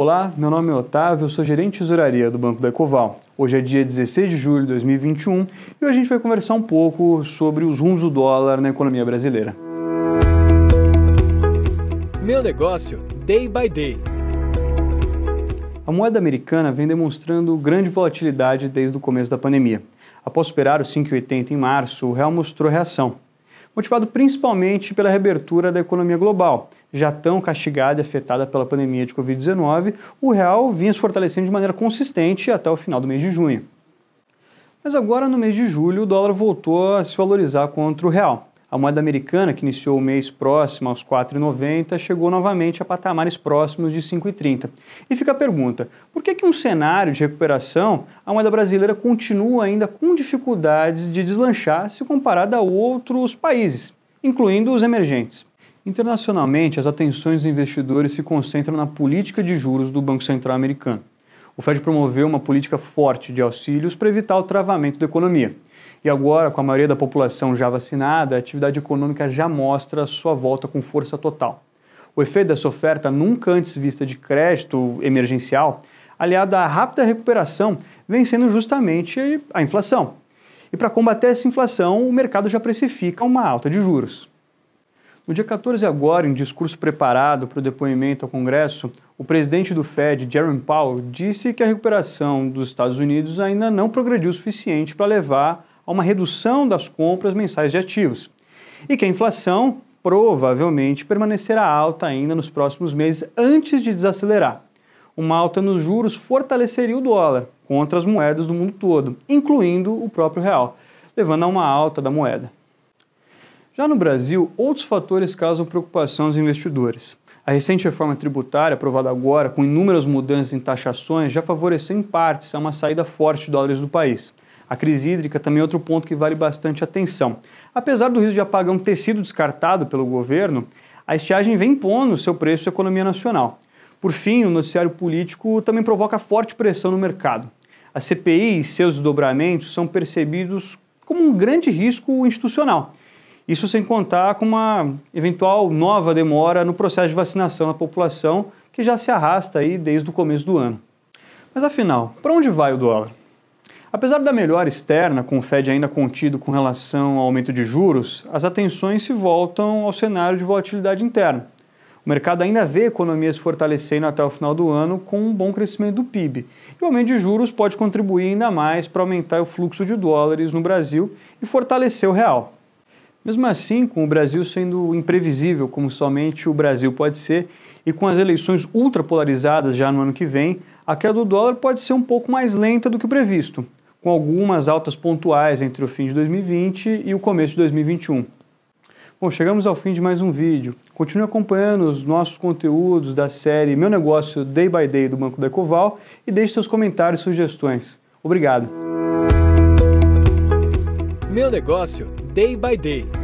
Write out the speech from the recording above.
Olá, meu nome é Otávio, eu sou gerente de tesouraria do Banco da Ecoval. Hoje é dia 16 de julho de 2021 e hoje a gente vai conversar um pouco sobre os rumos do dólar na economia brasileira. Meu negócio, day by day. A moeda americana vem demonstrando grande volatilidade desde o começo da pandemia. Após superar os 5,80 em março, o real mostrou reação motivado principalmente pela reabertura da economia global. Já tão castigada e afetada pela pandemia de Covid-19, o real vinha se fortalecendo de maneira consistente até o final do mês de junho. Mas agora, no mês de julho, o dólar voltou a se valorizar contra o real. A moeda americana, que iniciou o mês próximo aos 4,90, chegou novamente a patamares próximos de 5,30. E fica a pergunta: por que, que um cenário de recuperação a moeda brasileira continua ainda com dificuldades de deslanchar se comparada a outros países, incluindo os emergentes? Internacionalmente, as atenções dos investidores se concentram na política de juros do Banco Central americano. O Fed promoveu uma política forte de auxílios para evitar o travamento da economia. E agora, com a maioria da população já vacinada, a atividade econômica já mostra sua volta com força total. O efeito dessa oferta nunca antes vista de crédito emergencial, aliado à rápida recuperação, vem sendo justamente a inflação. E para combater essa inflação, o mercado já precifica uma alta de juros. No dia 14 agora, em discurso preparado para o depoimento ao Congresso, o presidente do Fed, Jerome Powell, disse que a recuperação dos Estados Unidos ainda não progrediu o suficiente para levar a uma redução das compras mensais de ativos e que a inflação provavelmente permanecerá alta ainda nos próximos meses antes de desacelerar. Uma alta nos juros fortaleceria o dólar contra as moedas do mundo todo, incluindo o próprio real, levando a uma alta da moeda. Já no Brasil, outros fatores causam preocupação aos investidores. A recente reforma tributária, aprovada agora, com inúmeras mudanças em taxações, já favoreceu em partes a uma saída forte de dólares do país. A crise hídrica também é outro ponto que vale bastante atenção. Apesar do risco de apagão ter sido descartado pelo governo, a estiagem vem impondo seu preço à economia nacional. Por fim, o noticiário político também provoca forte pressão no mercado. A CPI e seus desdobramentos são percebidos como um grande risco institucional. Isso sem contar com uma eventual nova demora no processo de vacinação da população, que já se arrasta aí desde o começo do ano. Mas afinal, para onde vai o dólar? Apesar da melhora externa, com o Fed ainda contido com relação ao aumento de juros, as atenções se voltam ao cenário de volatilidade interna. O mercado ainda vê a economia se fortalecendo até o final do ano com um bom crescimento do PIB. E o aumento de juros pode contribuir ainda mais para aumentar o fluxo de dólares no Brasil e fortalecer o real. Mesmo assim, com o Brasil sendo imprevisível, como somente o Brasil pode ser, e com as eleições ultrapolarizadas já no ano que vem, a queda do dólar pode ser um pouco mais lenta do que o previsto com algumas altas pontuais entre o fim de 2020 e o começo de 2021. Bom, chegamos ao fim de mais um vídeo. Continue acompanhando os nossos conteúdos da série Meu Negócio Day by Day do Banco da Ecoval e deixe seus comentários e sugestões. Obrigado. Meu Negócio Day by Day